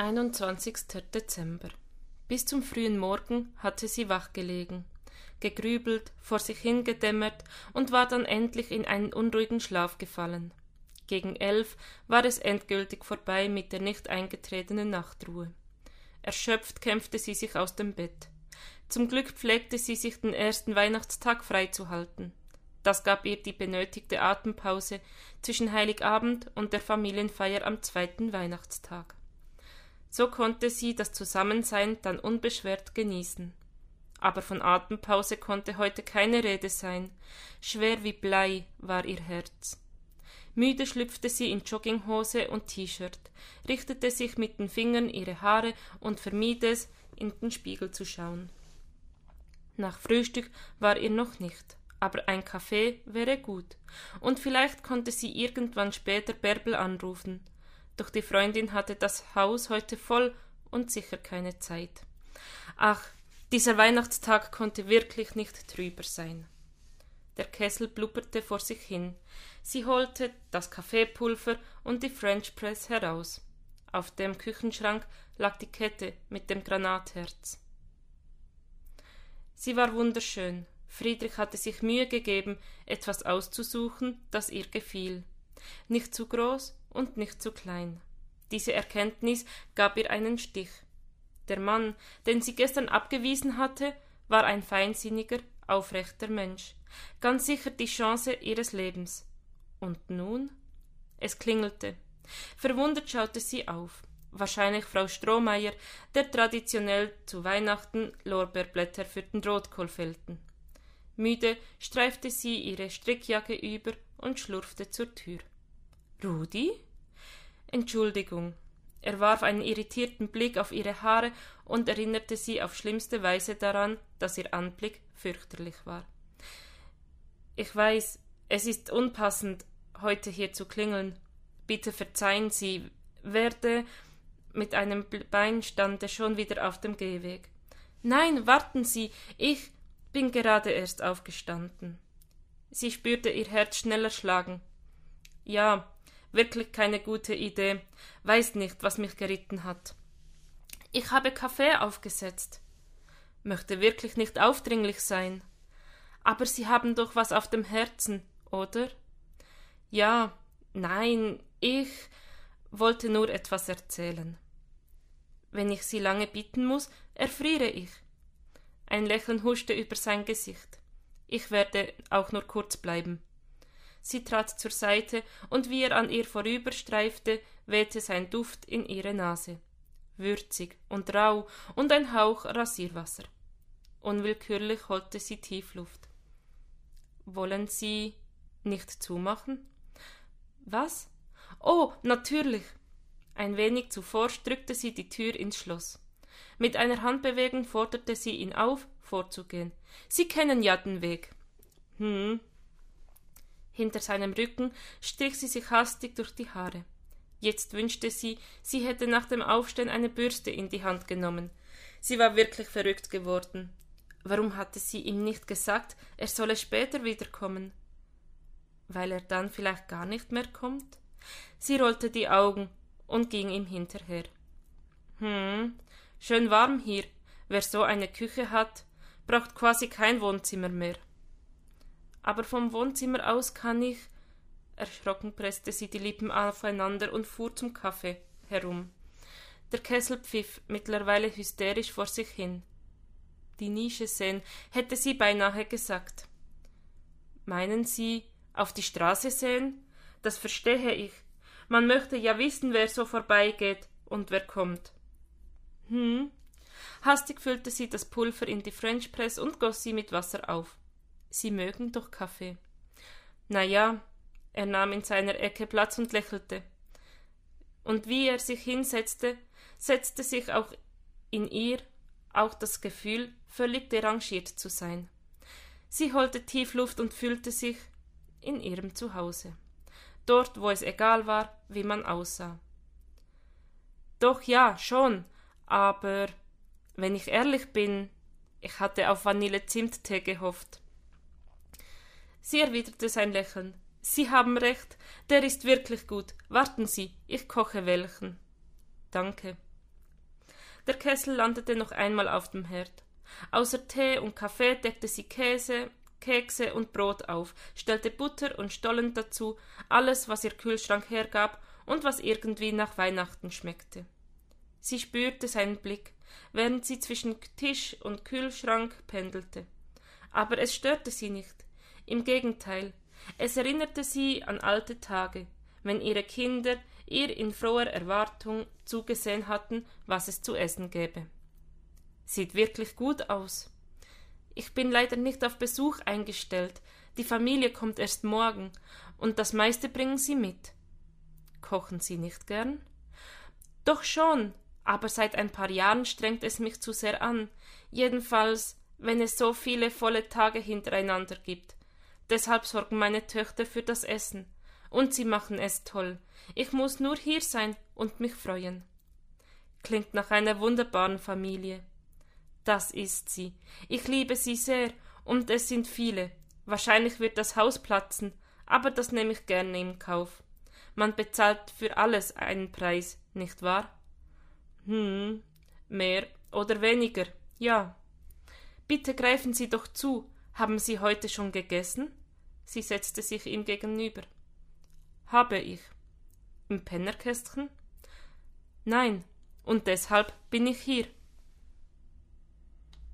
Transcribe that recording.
21. Dezember. Bis zum frühen Morgen hatte sie wachgelegen, gegrübelt, vor sich hingedämmert und war dann endlich in einen unruhigen Schlaf gefallen. Gegen elf war es endgültig vorbei mit der nicht eingetretenen Nachtruhe. Erschöpft kämpfte sie sich aus dem Bett. Zum Glück pflegte sie sich den ersten Weihnachtstag freizuhalten. Das gab ihr die benötigte Atempause zwischen Heiligabend und der Familienfeier am zweiten Weihnachtstag. So konnte sie das Zusammensein dann unbeschwert genießen. Aber von Atempause konnte heute keine Rede sein. Schwer wie Blei war ihr Herz. Müde schlüpfte sie in Jogginghose und T-Shirt, richtete sich mit den Fingern ihre Haare und vermied es, in den Spiegel zu schauen. Nach Frühstück war ihr noch nicht, aber ein Kaffee wäre gut, und vielleicht konnte sie irgendwann später Bärbel anrufen, doch die Freundin hatte das Haus heute voll und sicher keine Zeit. Ach, dieser Weihnachtstag konnte wirklich nicht trüber sein. Der Kessel blubberte vor sich hin. Sie holte das Kaffeepulver und die French Press heraus. Auf dem Küchenschrank lag die Kette mit dem Granatherz. Sie war wunderschön. Friedrich hatte sich Mühe gegeben, etwas auszusuchen, das ihr gefiel. Nicht zu groß und nicht zu klein. Diese Erkenntnis gab ihr einen Stich. Der Mann, den sie gestern abgewiesen hatte, war ein feinsinniger, aufrechter Mensch, ganz sicher die Chance ihres Lebens. Und nun? Es klingelte. Verwundert schaute sie auf. Wahrscheinlich Frau Strohmeier, der traditionell zu Weihnachten Lorbeerblätter für den Rotkohl fällten. Müde streifte sie ihre Strickjacke über und schlurfte zur Tür. Rudi? Entschuldigung. Er warf einen irritierten Blick auf ihre Haare und erinnerte sie auf schlimmste Weise daran, dass ihr Anblick fürchterlich war. Ich weiß, es ist unpassend, heute hier zu klingeln. Bitte verzeihen Sie, werde mit einem Bein stand schon wieder auf dem Gehweg. Nein, warten Sie, ich bin gerade erst aufgestanden. Sie spürte ihr Herz schneller schlagen. Ja, Wirklich keine gute Idee. Weiß nicht, was mich geritten hat. Ich habe Kaffee aufgesetzt. Möchte wirklich nicht aufdringlich sein. Aber Sie haben doch was auf dem Herzen, oder? Ja, nein, ich wollte nur etwas erzählen. Wenn ich Sie lange bitten muss, erfriere ich. Ein Lächeln huschte über sein Gesicht. Ich werde auch nur kurz bleiben. Sie trat zur Seite, und wie er an ihr vorüberstreifte, wehte sein Duft in ihre Nase. Würzig und rau und ein Hauch Rasierwasser. Unwillkürlich holte sie Tiefluft. Wollen Sie nicht zumachen? Was? Oh, natürlich. Ein wenig zuvor drückte sie die Tür ins Schloss. Mit einer Handbewegung forderte sie ihn auf, vorzugehen. Sie kennen ja den Weg. Hm, hinter seinem Rücken strich sie sich hastig durch die Haare. Jetzt wünschte sie, sie hätte nach dem Aufstehen eine Bürste in die Hand genommen. Sie war wirklich verrückt geworden. Warum hatte sie ihm nicht gesagt, er solle später wiederkommen? Weil er dann vielleicht gar nicht mehr kommt? Sie rollte die Augen und ging ihm hinterher. Hm, schön warm hier. Wer so eine Küche hat, braucht quasi kein Wohnzimmer mehr aber vom Wohnzimmer aus kann ich. Erschrocken presste sie die Lippen aufeinander und fuhr zum Kaffee herum. Der Kessel pfiff mittlerweile hysterisch vor sich hin. Die Nische sehen, hätte sie beinahe gesagt. Meinen Sie, auf die Straße sehen? Das verstehe ich. Man möchte ja wissen, wer so vorbeigeht und wer kommt. Hm. Hastig füllte sie das Pulver in die French Press und goss sie mit Wasser auf. Sie mögen doch Kaffee. Na ja, er nahm in seiner Ecke Platz und lächelte. Und wie er sich hinsetzte, setzte sich auch in ihr auch das Gefühl, völlig derangiert zu sein. Sie holte tief Luft und fühlte sich in ihrem Zuhause, dort, wo es egal war, wie man aussah. Doch ja, schon, aber wenn ich ehrlich bin, ich hatte auf Vanille-Zimttee gehofft. Sie erwiderte sein Lächeln. Sie haben recht, der ist wirklich gut. Warten Sie, ich koche welchen. Danke. Der Kessel landete noch einmal auf dem Herd. Außer Tee und Kaffee deckte sie Käse, Kekse und Brot auf, stellte Butter und Stollen dazu, alles, was ihr Kühlschrank hergab und was irgendwie nach Weihnachten schmeckte. Sie spürte seinen Blick, während sie zwischen Tisch und Kühlschrank pendelte. Aber es störte sie nicht. Im Gegenteil, es erinnerte sie an alte Tage, wenn ihre Kinder ihr in froher Erwartung zugesehen hatten, was es zu essen gäbe. Sieht wirklich gut aus. Ich bin leider nicht auf Besuch eingestellt. Die Familie kommt erst morgen, und das meiste bringen Sie mit. Kochen Sie nicht gern? Doch schon, aber seit ein paar Jahren strengt es mich zu sehr an. Jedenfalls, wenn es so viele volle Tage hintereinander gibt. Deshalb sorgen meine Töchter für das Essen. Und sie machen es toll. Ich muss nur hier sein und mich freuen. Klingt nach einer wunderbaren Familie. Das ist sie. Ich liebe sie sehr, und es sind viele. Wahrscheinlich wird das Haus platzen, aber das nehme ich gerne in Kauf. Man bezahlt für alles einen Preis, nicht wahr? Hm, mehr oder weniger, ja. Bitte greifen Sie doch zu. Haben Sie heute schon gegessen? Sie setzte sich ihm gegenüber. Habe ich. Im Pennerkästchen? Nein, und deshalb bin ich hier.